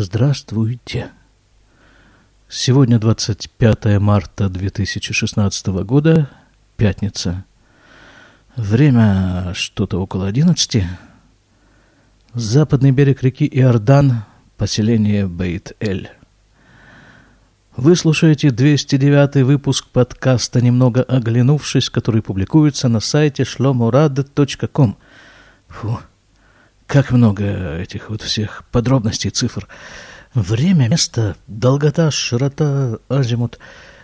Здравствуйте. Сегодня 25 марта 2016 года, пятница. Время что-то около 11. Западный берег реки Иордан, поселение Бейт-Эль. Вы слушаете 209 выпуск подкаста «Немного оглянувшись», который публикуется на сайте shlomorad.com. Фу, как много этих вот всех подробностей, цифр. Время, место, долгота, широта, азимут.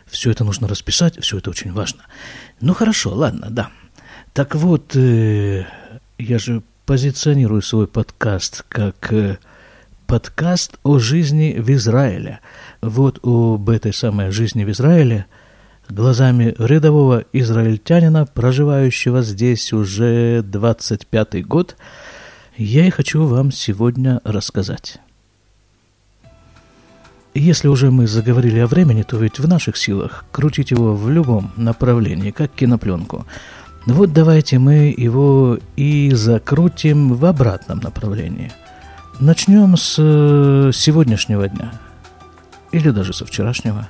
Все это нужно расписать, все это очень важно. Ну хорошо, ладно, да. Так вот, э, я же позиционирую свой подкаст как э, подкаст о жизни в Израиле. Вот об этой самой жизни в Израиле глазами рядового израильтянина, проживающего здесь уже 25-й год – я и хочу вам сегодня рассказать. Если уже мы заговорили о времени, то ведь в наших силах крутить его в любом направлении, как кинопленку. Вот давайте мы его и закрутим в обратном направлении. Начнем с э, сегодняшнего дня. Или даже со вчерашнего.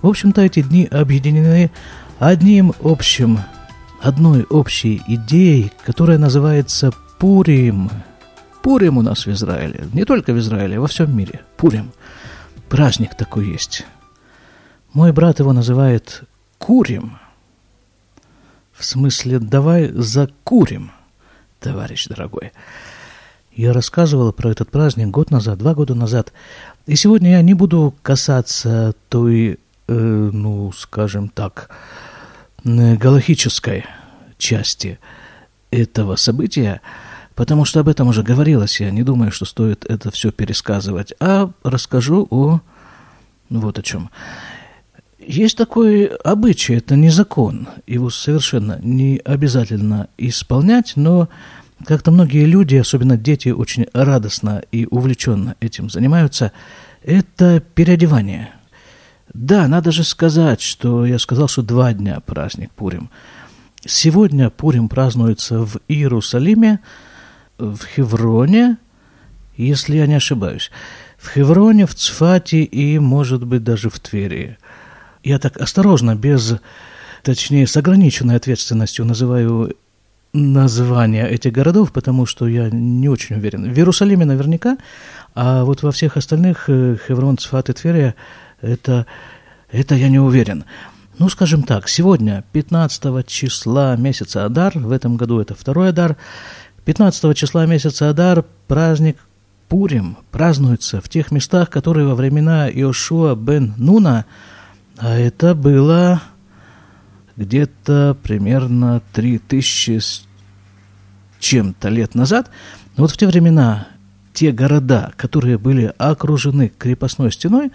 В общем-то, эти дни объединены одним общим, одной общей идеей, которая называется Пурим. Пурим у нас в Израиле. Не только в Израиле, а во всем мире. Пурим. Праздник такой есть. Мой брат его называет Курим. В смысле, давай закурим, товарищ дорогой. Я рассказывала про этот праздник год назад, два года назад. И сегодня я не буду касаться той, э, ну, скажем так, галахической части этого события, потому что об этом уже говорилось, я не думаю, что стоит это все пересказывать, а расскажу о... Вот о чем. Есть такой обычай, это не закон, его совершенно не обязательно исполнять, но как-то многие люди, особенно дети, очень радостно и увлеченно этим занимаются, это переодевание. Да, надо же сказать, что я сказал, что два дня праздник Пурим. Сегодня Пурим празднуется в Иерусалиме, в Хевроне, если я не ошибаюсь. В Хевроне, в Цфате и, может быть, даже в Твери. Я так осторожно, без, точнее, с ограниченной ответственностью называю названия этих городов, потому что я не очень уверен. В Иерусалиме наверняка, а вот во всех остальных э, Хеврон, Цфат и Тверия это, это я не уверен. Ну, скажем так, сегодня, 15 числа месяца Адар, в этом году это второй Адар, 15 числа месяца Адар праздник Пурим празднуется в тех местах, которые во времена Иошуа бен Нуна, а это было где-то примерно 3000 с чем-то лет назад. Вот в те времена те города, которые были окружены крепостной стеной,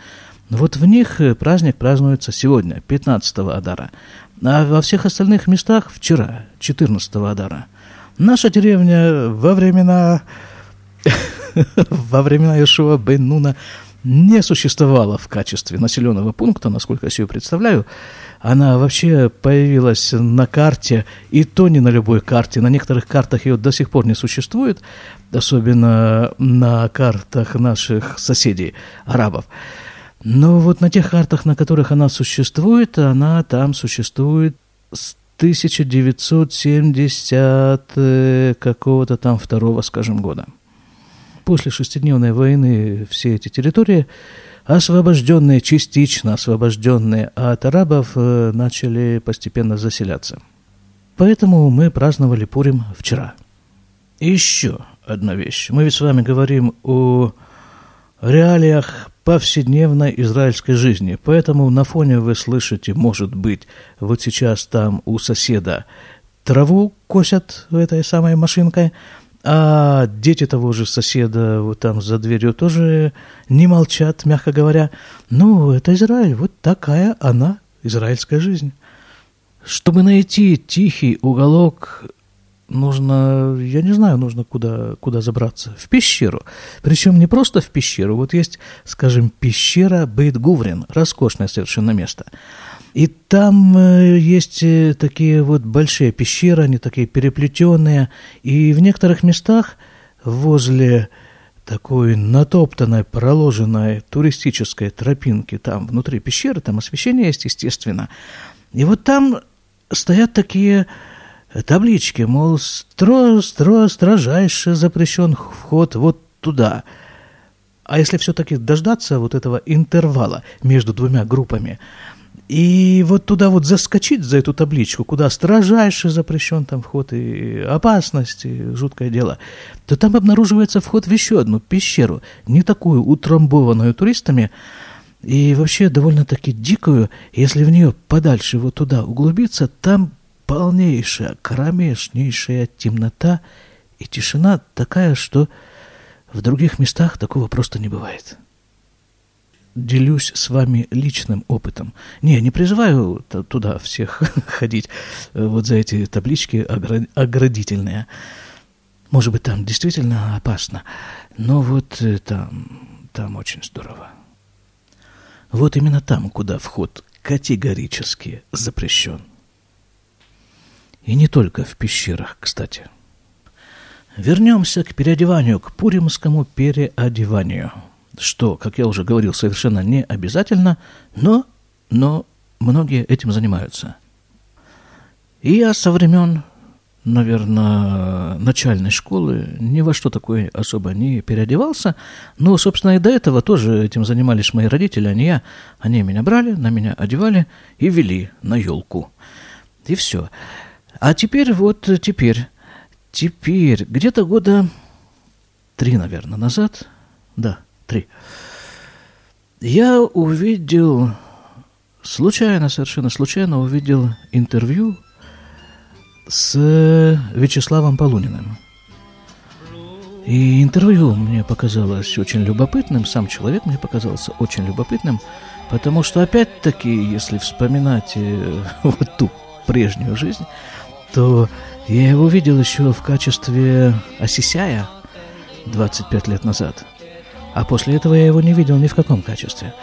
вот в них праздник празднуется сегодня, 15 Адара. А во всех остальных местах вчера, 14 Адара. Наша деревня во времена во времена Ишуа бен Нуна не существовала в качестве населенного пункта, насколько я себе представляю. Она вообще появилась на карте, и то не на любой карте. На некоторых картах ее до сих пор не существует, особенно на картах наших соседей, арабов. Но вот на тех картах, на которых она существует, она там существует с 1970 э, какого-то там второго, скажем, года. После шестидневной войны все эти территории, освобожденные, частично освобожденные от арабов, э, начали постепенно заселяться. Поэтому мы праздновали Пурим вчера. И еще одна вещь. Мы ведь с вами говорим о реалиях повседневной израильской жизни. Поэтому на фоне вы слышите, может быть, вот сейчас там у соседа траву косят этой самой машинкой, а дети того же соседа вот там за дверью тоже не молчат, мягко говоря. Ну, это Израиль, вот такая она, израильская жизнь. Чтобы найти тихий уголок нужно, я не знаю, нужно куда, куда забраться. В пещеру. Причем не просто в пещеру. Вот есть, скажем, пещера Бейт-Гуврин. Роскошное совершенно место. И там э, есть э, такие вот большие пещеры, они такие переплетенные. И в некоторых местах возле такой натоптанной, проложенной туристической тропинки там внутри пещеры, там освещение есть, естественно. И вот там стоят такие таблички, мол, стро, стро, строжайше запрещен вход вот туда. А если все-таки дождаться вот этого интервала между двумя группами, и вот туда вот заскочить за эту табличку, куда строжайше запрещен там вход и опасность, и жуткое дело, то там обнаруживается вход в еще одну пещеру, не такую утрамбованную туристами, и вообще довольно-таки дикую, если в нее подальше вот туда углубиться, там полнейшая, кромешнейшая темнота и тишина такая, что в других местах такого просто не бывает делюсь с вами личным опытом. Не, не призываю туда всех ходить, вот за эти таблички оградительные. Может быть, там действительно опасно, но вот э, там, там очень здорово. Вот именно там, куда вход категорически запрещен. И не только в пещерах, кстати. Вернемся к переодеванию, к пуримскому переодеванию – что, как я уже говорил, совершенно не обязательно, но, но многие этим занимаются. И я со времен, наверное, начальной школы ни во что такое особо не переодевался. Но, собственно, и до этого тоже этим занимались мои родители, а не я. Они меня брали, на меня одевали и вели на елку. И все. А теперь вот, теперь, теперь, где-то года три, наверное, назад, да, три. Я увидел, случайно, совершенно случайно увидел интервью с Вячеславом Полуниным. И интервью мне показалось очень любопытным, сам человек мне показался очень любопытным, потому что, опять-таки, если вспоминать э, вот ту прежнюю жизнь, то я его видел еще в качестве Осисяя 25 лет назад – а после этого я его не видел ни в каком качестве.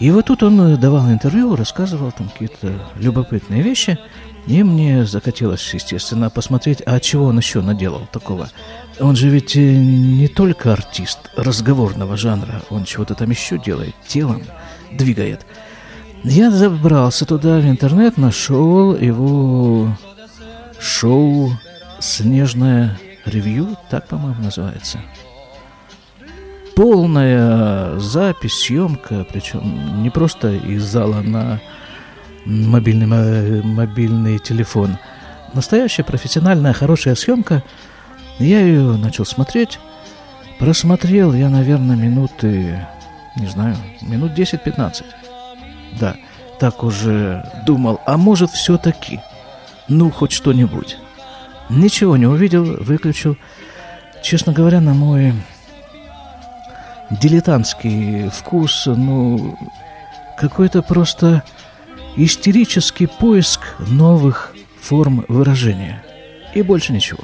И вот тут он давал интервью, рассказывал там какие-то любопытные вещи, и мне захотелось, естественно, посмотреть, а чего он еще наделал такого. Он же ведь э, не только артист разговорного жанра, он чего-то там еще делает, телом двигает. Я забрался туда в интернет, нашел его шоу «Снежное ревью», так, по-моему, называется – полная запись, съемка, причем не просто из зала на мобильный, мобильный телефон. Настоящая профессиональная хорошая съемка. Я ее начал смотреть. Просмотрел я, наверное, минуты, не знаю, минут 10-15. Да, так уже думал, а может все-таки, ну, хоть что-нибудь. Ничего не увидел, выключил. Честно говоря, на мой дилетантский вкус, ну, какой-то просто истерический поиск новых форм выражения. И больше ничего.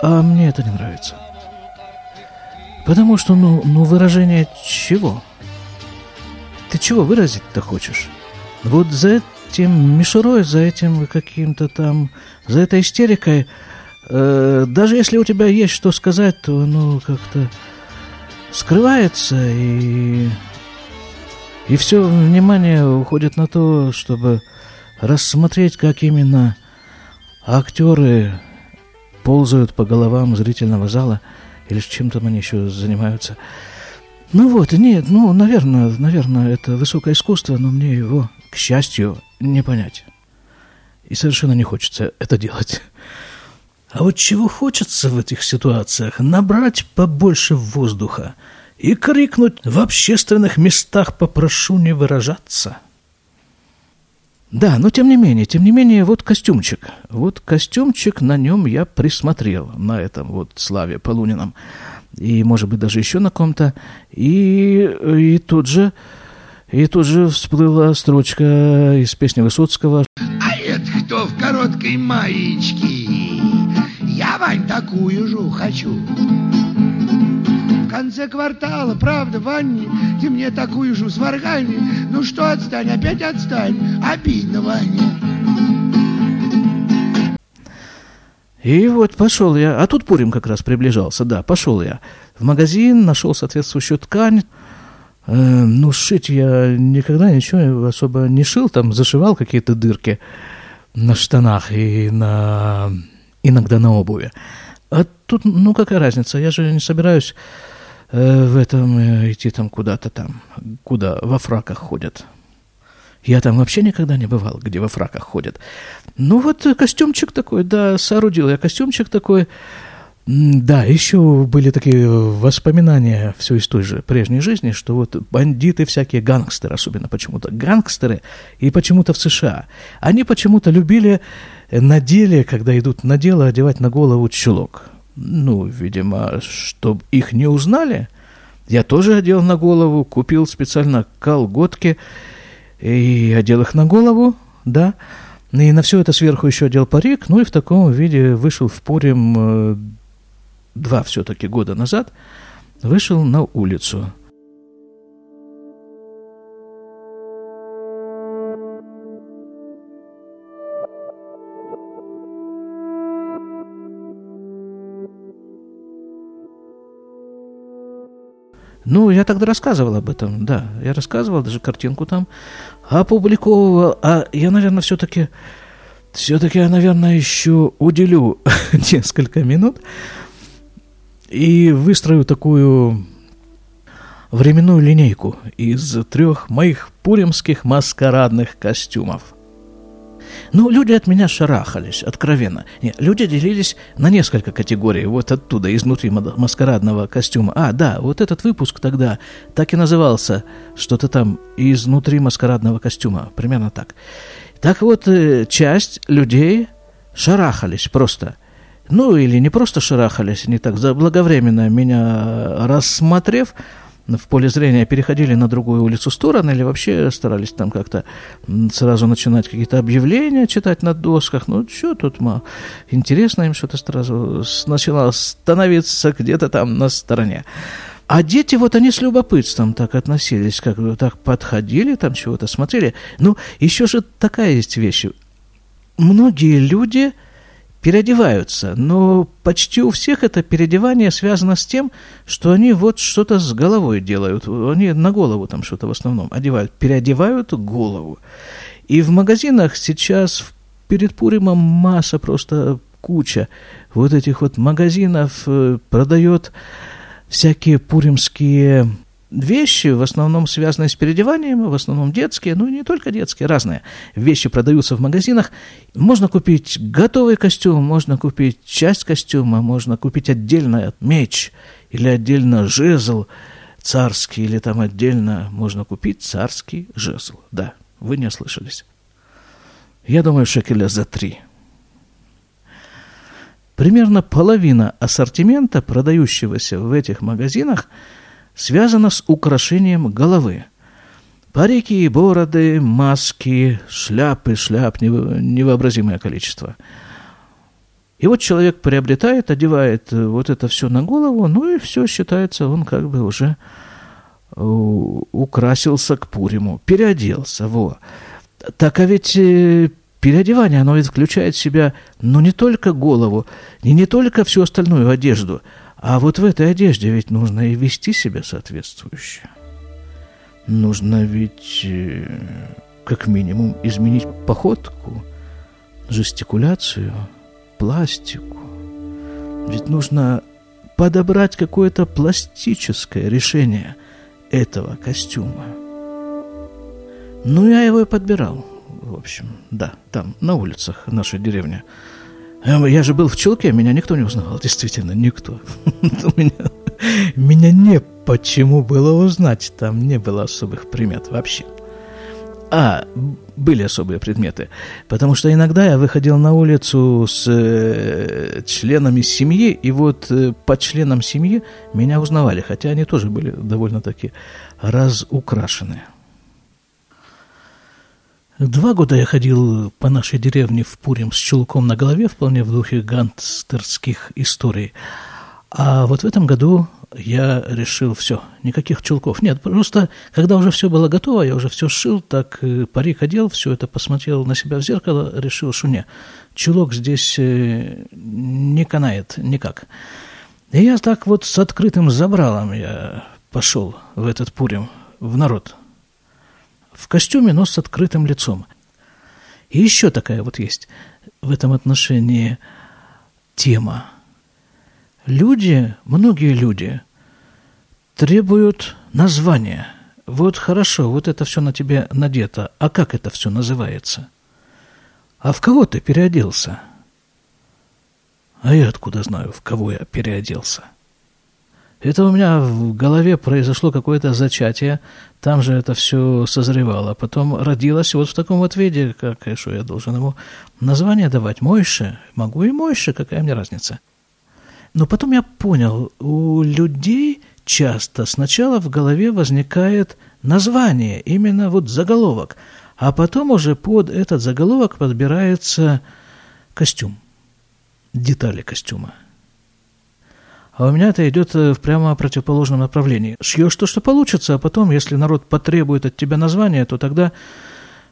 А мне это не нравится. Потому что, ну, ну выражение чего? Ты чего выразить-то хочешь? Вот за этим мишурой, за этим каким-то там, за этой истерикой, э, даже если у тебя есть что сказать, то, ну, как-то скрывается, и, и все внимание уходит на то, чтобы рассмотреть, как именно актеры ползают по головам зрительного зала, или чем там они еще занимаются. Ну вот, нет, ну, наверное, наверное, это высокое искусство, но мне его, к счастью, не понять. И совершенно не хочется это делать. А вот чего хочется в этих ситуациях? Набрать побольше воздуха и крикнуть в общественных местах «попрошу не выражаться». Да, но тем не менее, тем не менее, вот костюмчик. Вот костюмчик, на нем я присмотрел, на этом вот Славе Полунином. И, может быть, даже еще на ком-то. И, и тут же, и тут же всплыла строчка из песни Высоцкого. А это кто в короткой маечке? Я, Вань, такую же хочу. В конце квартала, правда, Ваня, ты мне такую же сваргани. Ну что, отстань, опять отстань. Обидно, Ваня. И вот пошел я, а тут Пурим как раз приближался, да, пошел я в магазин, нашел соответствующую ткань, ну, шить я никогда ничего особо не шил, там зашивал какие-то дырки на штанах и на, иногда на обуви. А тут, ну, какая разница, я же не собираюсь э, в этом э, идти там куда-то там, куда во фраках ходят. Я там вообще никогда не бывал, где во фраках ходят. Ну вот костюмчик такой, да, соорудил я костюмчик такой. Да, еще были такие воспоминания все из той же прежней жизни, что вот бандиты всякие, гангстеры особенно почему-то, гангстеры и почему-то в США, они почему-то любили на деле, когда идут на дело, одевать на голову чулок. Ну, видимо, чтобы их не узнали, я тоже одел на голову, купил специально колготки, и одел их на голову, да, и на все это сверху еще одел парик, ну и в таком виде вышел в Пурим э, два все-таки года назад, вышел на улицу. Ну, я тогда рассказывал об этом, да. Я рассказывал, даже картинку там опубликовывал. А я, наверное, все-таки, все-таки я, наверное, еще уделю несколько минут и выстрою такую временную линейку из трех моих пуримских маскарадных костюмов. Ну, люди от меня шарахались, откровенно. Нет, люди делились на несколько категорий, вот оттуда, изнутри маскарадного костюма. А, да, вот этот выпуск тогда так и назывался, что-то там изнутри маскарадного костюма, примерно так. Так вот, э, часть людей шарахались просто. Ну, или не просто шарахались, не так, заблаговременно меня рассмотрев, в поле зрения переходили на другую улицу стороны или вообще старались там как-то сразу начинать какие-то объявления читать на досках. Ну, что тут, ма, интересно им что-то сразу начало становиться где-то там на стороне. А дети, вот они с любопытством так относились, как бы так подходили, там чего-то смотрели. Ну, еще же такая есть вещь. Многие люди переодеваются, но почти у всех это переодевание связано с тем, что они вот что-то с головой делают. Они на голову там что-то в основном одевают, переодевают голову. И в магазинах сейчас перед Пуримом масса, просто куча вот этих вот магазинов э, продает всякие пуримские вещи, в основном связанные с переодеванием, в основном детские, ну и не только детские, разные вещи продаются в магазинах. Можно купить готовый костюм, можно купить часть костюма, можно купить отдельно меч или отдельно жезл царский, или там отдельно можно купить царский жезл. Да, вы не ослышались. Я думаю, шекеля за три. Примерно половина ассортимента, продающегося в этих магазинах – связано с украшением головы. Парики, бороды, маски, шляпы, шляп, невообразимое количество. И вот человек приобретает, одевает вот это все на голову, ну и все считается, он как бы уже украсился к Пуриму, переоделся, во. Так а ведь э, переодевание, оно ведь включает в себя, ну, не только голову, и не только всю остальную одежду – а вот в этой одежде ведь нужно и вести себя соответствующе. Нужно ведь э, как минимум изменить походку, жестикуляцию, пластику. Ведь нужно подобрать какое-то пластическое решение этого костюма. Ну, я его и подбирал, в общем, да, там, на улицах нашей деревни – я же был в чулке, меня никто не узнавал, действительно, никто. меня, меня не почему было узнать, там не было особых примет вообще. А, были особые предметы, потому что иногда я выходил на улицу с э, членами семьи, и вот э, по членам семьи меня узнавали, хотя они тоже были довольно-таки разукрашенные. Два года я ходил по нашей деревне в Пурим с чулком на голове, вполне в духе гангстерских историй. А вот в этом году я решил все, никаких чулков. Нет, просто когда уже все было готово, я уже все сшил, так э, парик одел, все это посмотрел на себя в зеркало, решил, что не, чулок здесь э, не канает никак. И я так вот с открытым забралом я пошел в этот Пурим, в народ. В костюме, но с открытым лицом. И еще такая вот есть в этом отношении тема – Люди, многие люди требуют названия. Вот хорошо, вот это все на тебе надето, а как это все называется? А в кого ты переоделся? А я откуда знаю, в кого я переоделся? Это у меня в голове произошло какое-то зачатие, там же это все созревало. Потом родилось вот в таком вот виде, как, что я должен ему название давать. Мойше, могу и Мойше, какая мне разница? Но потом я понял, у людей часто сначала в голове возникает название, именно вот заголовок, а потом уже под этот заголовок подбирается костюм, детали костюма. А у меня это идет в прямо противоположном направлении. Шьешь то, что получится, а потом, если народ потребует от тебя название, то тогда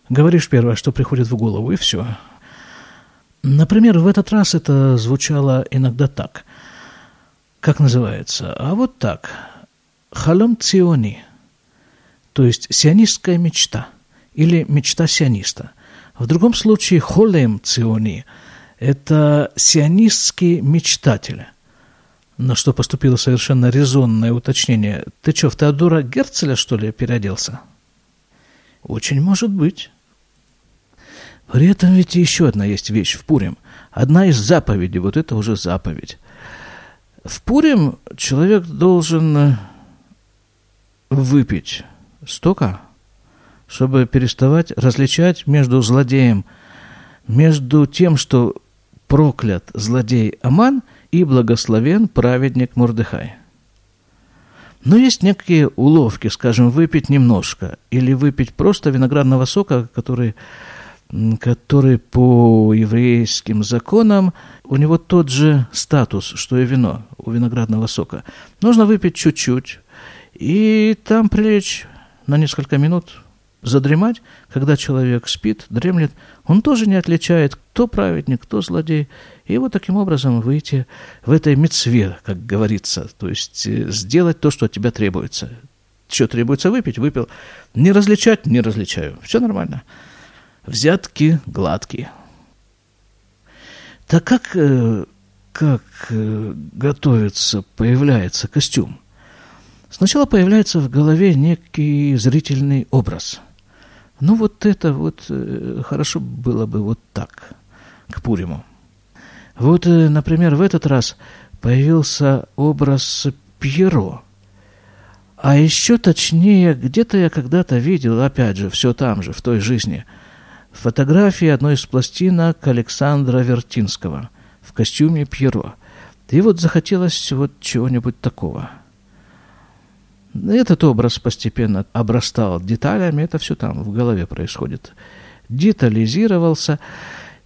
говоришь первое, что приходит в голову, и все. Например, в этот раз это звучало иногда так – как называется? А вот так. Халом циони, то есть сионистская мечта или мечта сиониста. В другом случае холем циони – это сионистский мечтатель. На что поступило совершенно резонное уточнение. Ты что, в Теодора Герцеля, что ли, переоделся? Очень может быть. При этом ведь еще одна есть вещь в Пурим. Одна из заповедей, вот это уже заповедь. В Пурим человек должен э, выпить столько, чтобы переставать различать между злодеем, между тем, что проклят злодей Аман и благословен праведник Мордыхай. Но есть некие уловки, скажем, выпить немножко или выпить просто виноградного сока, который который по еврейским законам у него тот же статус, что и вино у виноградного сока. Нужно выпить чуть-чуть и там прилечь на несколько минут, задремать, когда человек спит, дремлет, он тоже не отличает, кто праведник, кто злодей. И вот таким образом выйти в этой мецве, как говорится, то есть э, сделать то, что от тебя требуется. Что требуется выпить, выпил. Не различать, не различаю. Все нормально взятки гладкие. Так как, э, как э, готовится, появляется костюм? Сначала появляется в голове некий зрительный образ. Ну вот это вот хорошо было бы вот так, к Пуриму. Вот, например, в этот раз появился образ Пьеро. А еще точнее, где-то я когда-то видел, опять же, все там же, в той жизни – Фотографии одной из пластинок Александра Вертинского в костюме Пьеро. И вот захотелось вот чего-нибудь такого. Этот образ постепенно обрастал деталями, это все там в голове происходит. Детализировался,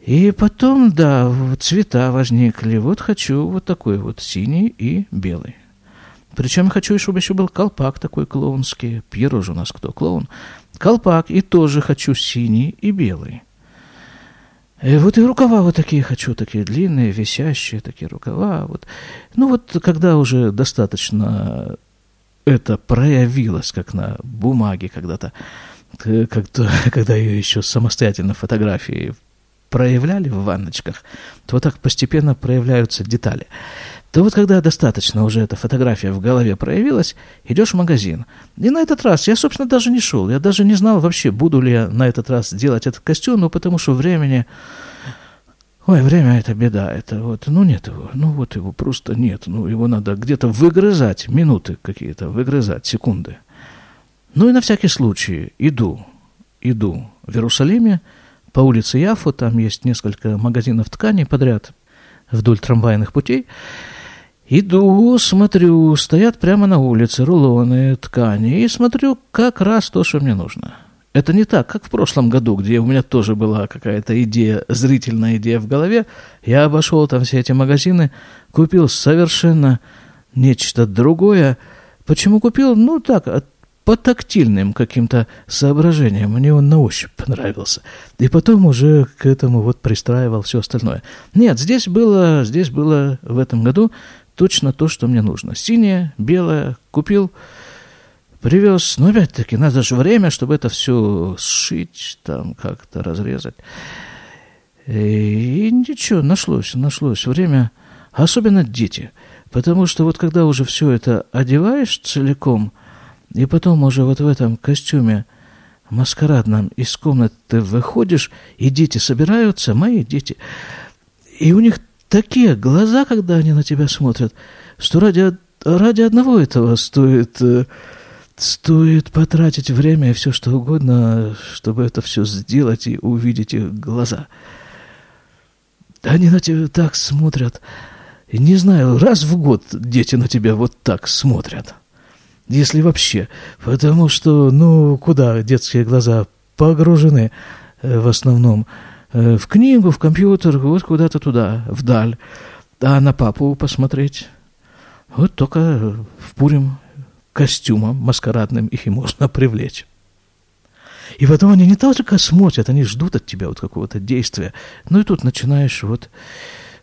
и потом, да, цвета возникли. Вот хочу вот такой вот синий и белый. Причем хочу, чтобы еще был колпак такой клоунский. Пьеро же у нас кто? Клоун колпак, и тоже хочу синий и белый. И э, вот и рукава вот такие хочу, такие длинные, висящие такие рукава. Вот. Ну вот когда уже достаточно это проявилось, как на бумаге когда-то, когда ее еще самостоятельно фотографии проявляли в ванночках, то вот так постепенно проявляются детали то вот когда достаточно уже эта фотография в голове проявилась, идешь в магазин. И на этот раз я, собственно, даже не шел. Я даже не знал вообще, буду ли я на этот раз делать этот костюм, ну, потому что времени... Ой, время это беда, это вот, ну нет его, ну вот его просто нет, ну его надо где-то выгрызать, минуты какие-то, выгрызать, секунды. Ну и на всякий случай иду, иду в Иерусалиме по улице Яфу, там есть несколько магазинов тканей подряд вдоль трамвайных путей, Иду, смотрю, стоят прямо на улице рулоны ткани, и смотрю как раз то, что мне нужно. Это не так, как в прошлом году, где у меня тоже была какая-то идея, зрительная идея в голове. Я обошел там все эти магазины, купил совершенно нечто другое. Почему купил? Ну, так, от по тактильным каким-то соображениям. Мне он на ощупь понравился. И потом уже к этому вот пристраивал все остальное. Нет, здесь было, здесь было в этом году точно то, что мне нужно. Синее, белое, купил, привез. Но опять-таки, надо же время, чтобы это все сшить, там как-то разрезать. И ничего, нашлось, нашлось время. Особенно дети. Потому что вот когда уже все это одеваешь целиком – и потом уже вот в этом костюме маскарадном из комнаты выходишь, и дети собираются, мои дети, и у них такие глаза, когда они на тебя смотрят, что ради, ради одного этого стоит, э, стоит потратить время и все что угодно, чтобы это все сделать и увидеть их глаза. Они на тебя так смотрят. Не знаю, раз в год дети на тебя вот так смотрят если вообще. Потому что, ну, куда детские глаза погружены э, в основном? Э, в книгу, в компьютер, вот куда-то туда, вдаль. А на папу посмотреть? Вот только в Пурим костюмом маскарадным их и можно привлечь. И потом они не только смотрят, они ждут от тебя вот какого-то действия. Ну и тут начинаешь вот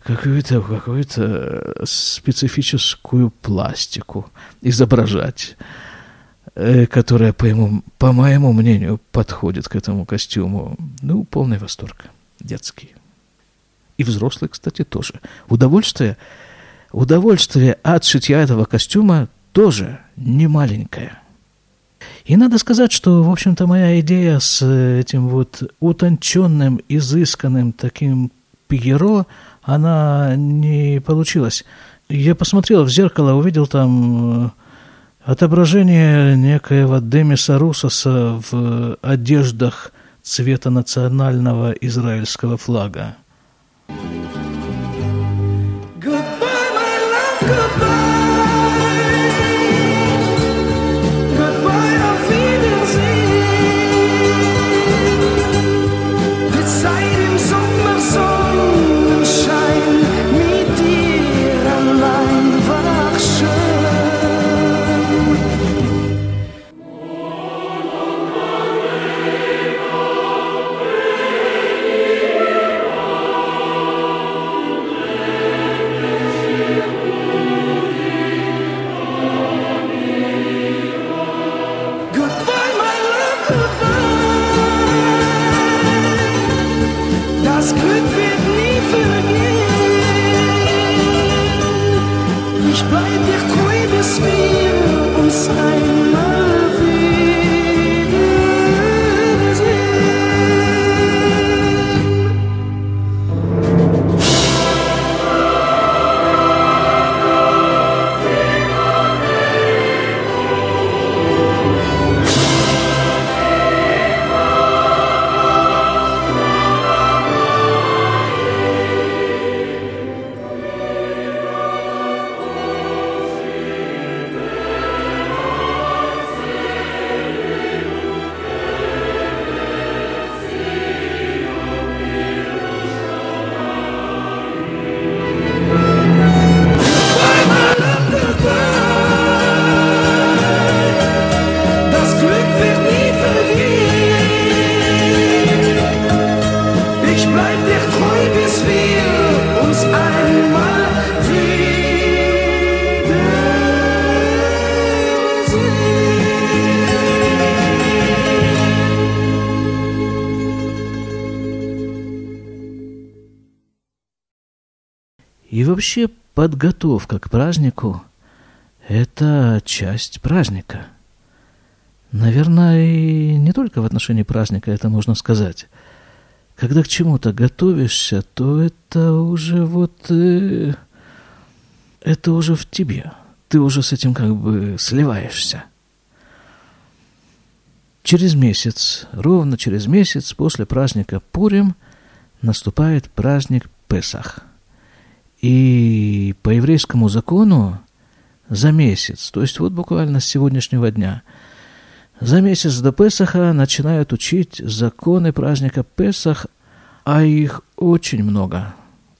какую-то какую специфическую пластику изображать, э, которая, по, ему, по моему мнению, подходит к этому костюму. Ну, полный восторг. Детский. И взрослый, кстати, тоже. Удовольствие, удовольствие от шитья этого костюма тоже не маленькое. И надо сказать, что, в общем-то, моя идея с этим вот утонченным, изысканным таким пьеро – она не получилась. Я посмотрел в зеркало, увидел там э, отображение некоего Демиса Русоса в одеждах цвета национального израильского флага. Goodbye, вообще подготовка к празднику – это часть праздника. Наверное, и не только в отношении праздника это можно сказать. Когда к чему-то готовишься, то это уже вот... Э, это уже в тебе. Ты уже с этим как бы сливаешься. Через месяц, ровно через месяц после праздника Пурим наступает праздник Песах – и по еврейскому закону за месяц, то есть вот буквально с сегодняшнего дня, за месяц до Песаха начинают учить законы праздника Песах, а их очень много,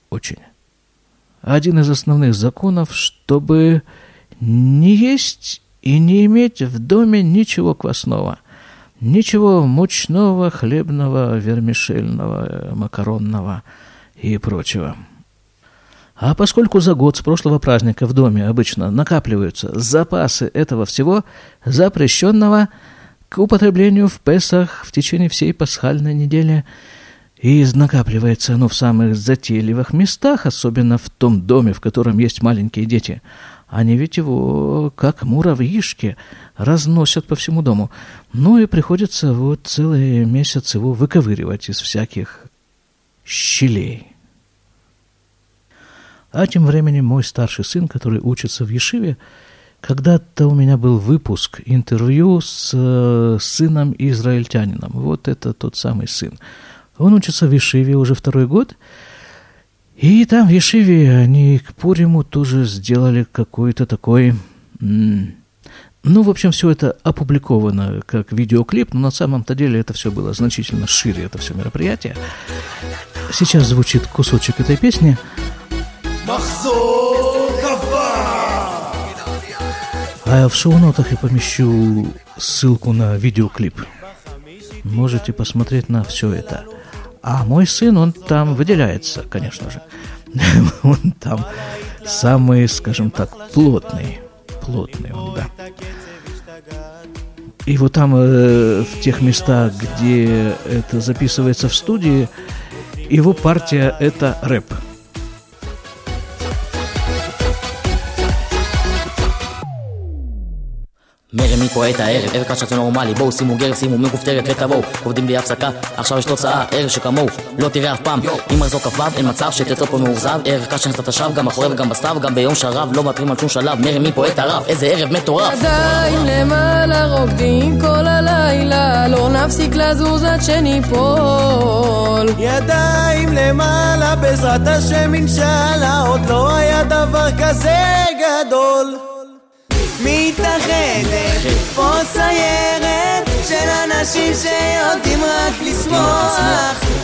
очень. Один из основных законов, чтобы не есть и не иметь в доме ничего квасного, ничего мучного, хлебного, вермишельного, макаронного и прочего. А поскольку за год с прошлого праздника в доме обычно накапливаются запасы этого всего, запрещенного к употреблению в Песах в течение всей пасхальной недели, и накапливается оно в самых затейливых местах, особенно в том доме, в котором есть маленькие дети – они ведь его, как муравьишки, разносят по всему дому. Ну и приходится вот целый месяц его выковыривать из всяких щелей. А тем временем мой старший сын, который учится в Ешиве, когда-то у меня был выпуск интервью с э, сыном израильтянином. Вот это тот самый сын. Он учится в Ешиве уже второй год – и там в Ешиве они к Пуриму тоже сделали какой-то такой... Ну, в общем, все это опубликовано как видеоклип, но на самом-то деле это все было значительно шире, это все мероприятие. Сейчас звучит кусочек этой песни. А в шоу-нотах я помещу ссылку на видеоклип. Можете посмотреть на все это. А мой сын, он там выделяется, конечно же. Он там самый, скажем так, плотный. Плотный он, да. И вот там, э, в тех местах, где это записывается в студии, его партия – это рэп – מרמי פה את הערב, ערב קל שרצון נורמלי, בואו שימו גרב, שימו מכופתרת ותבואו, עובדים בלי הפסקה, עכשיו יש תוצאה, ערב שכמוהו, לא תראה אף פעם, אם מחזור כ"ו, אין מצב שתצא פה מאוכזב, ערב קל שנסת השב, גם אחורי וגם בסתיו, גם ביום שרב, לא מוותרים על שום שלב, מרמי פה את הרב, איזה ערב מטורף! ידיים למעלה רוקדים כל הלילה, לא נפסיק לזוז עד שניפול. ידיים למעלה בעזרת השם אינשאללה, עוד לא היה דבר כזה גדול. מתאחדת פה סיירת של אנשים שיודעים רק לשמוח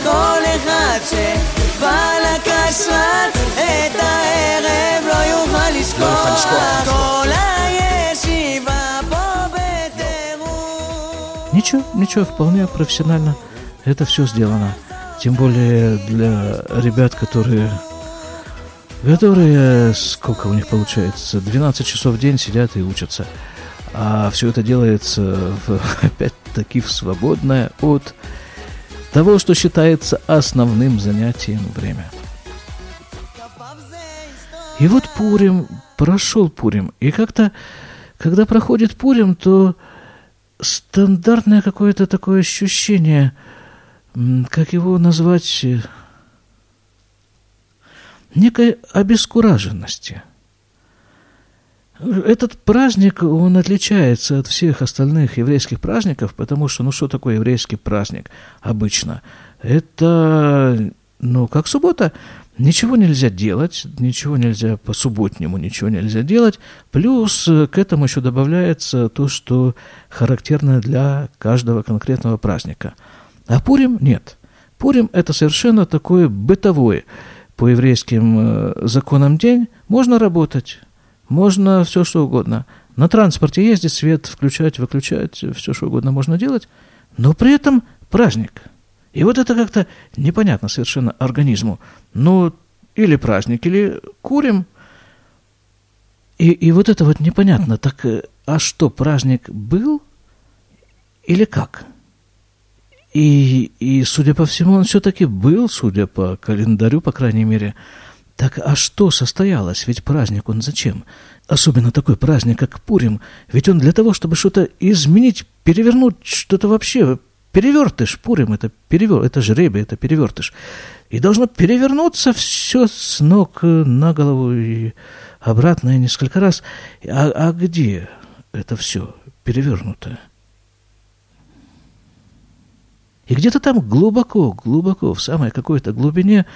כל אחד שבא לקש רץ את הערב לא יוכל לשכוח כל הישיבה פה בטירוף Ничего, ничего, вполне профессионально это все сделано. Тем более для ребят, которые которые, сколько у них получается, 12 часов в день сидят и учатся. А все это делается, опять-таки, в свободное от того, что считается основным занятием время. И вот Пурим, прошел Пурим, и как-то, когда проходит Пурим, то стандартное какое-то такое ощущение, как его назвать, некой обескураженности. Этот праздник, он отличается от всех остальных еврейских праздников, потому что, ну что такое еврейский праздник обычно? Это, ну, как суббота, ничего нельзя делать, ничего нельзя по-субботнему, ничего нельзя делать. Плюс к этому еще добавляется то, что характерно для каждого конкретного праздника. А Пурим нет. Пурим – это совершенно такое бытовое по еврейским э, законам день, можно работать, можно все что угодно. На транспорте ездить, свет включать, выключать, все что угодно можно делать, но при этом праздник. И вот это как-то непонятно совершенно организму. Ну, или праздник, или курим. И, и вот это вот непонятно. Так, э, а что, праздник был или как? И, и, судя по всему, он все-таки был, судя по календарю, по крайней мере. Так а что состоялось? Ведь праздник он зачем? Особенно такой праздник, как Пурим. Ведь он для того, чтобы что-то изменить, перевернуть, что-то вообще... Перевертыш, Пурим, это перевер, это жребий, это перевертыш. И должно перевернуться все с ног на голову и обратно и несколько раз. А, а где это все перевернутое? И где-то там глубоко, глубоко, в самой какой-то глубине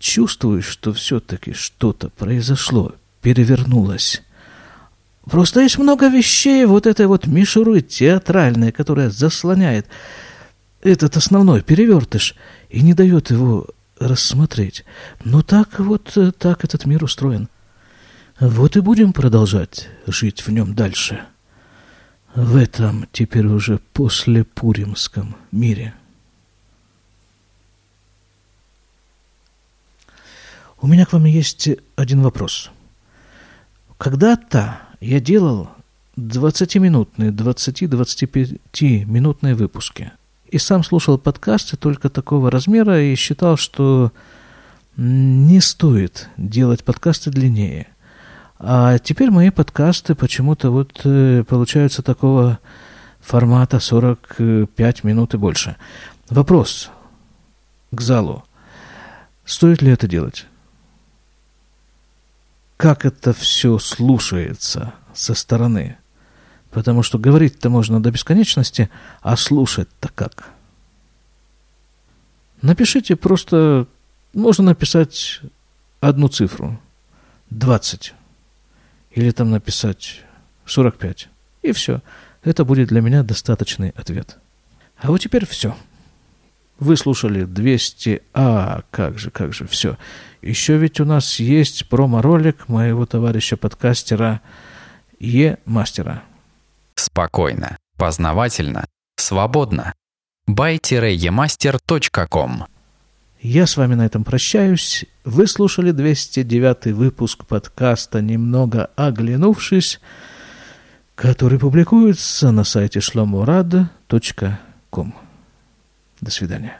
чувствуешь, что все-таки что-то произошло, перевернулось. Просто есть много вещей, вот этой вот мишуры театральной, которая заслоняет этот основной перевертыш и не дает его рассмотреть. Но так вот, так этот мир устроен. Вот и будем продолжать жить в нем дальше. В этом теперь уже после Пуримском мире. У меня к вам есть один вопрос. Когда-то я делал 20-минутные, 20-25-минутные выпуски. И сам слушал подкасты только такого размера и считал, что не стоит делать подкасты длиннее. А теперь мои подкасты почему-то вот э, получаются такого формата 45 минут и больше. Вопрос к залу. Стоит ли это делать? Как это все слушается со стороны. Потому что говорить-то можно до бесконечности, а слушать-то как? Напишите просто, можно написать одну цифру, 20, или там написать 45, и все. Это будет для меня достаточный ответ. А вот теперь все. Вы слушали 200... А, как же, как же, все. Еще ведь у нас есть промо-ролик моего товарища-подкастера Е-мастера. Спокойно, познавательно, свободно. buy-emaster.com Я с вами на этом прощаюсь. Вы слушали 209 выпуск подкаста «Немного оглянувшись», который публикуется на сайте shlomorad.com. До свидания.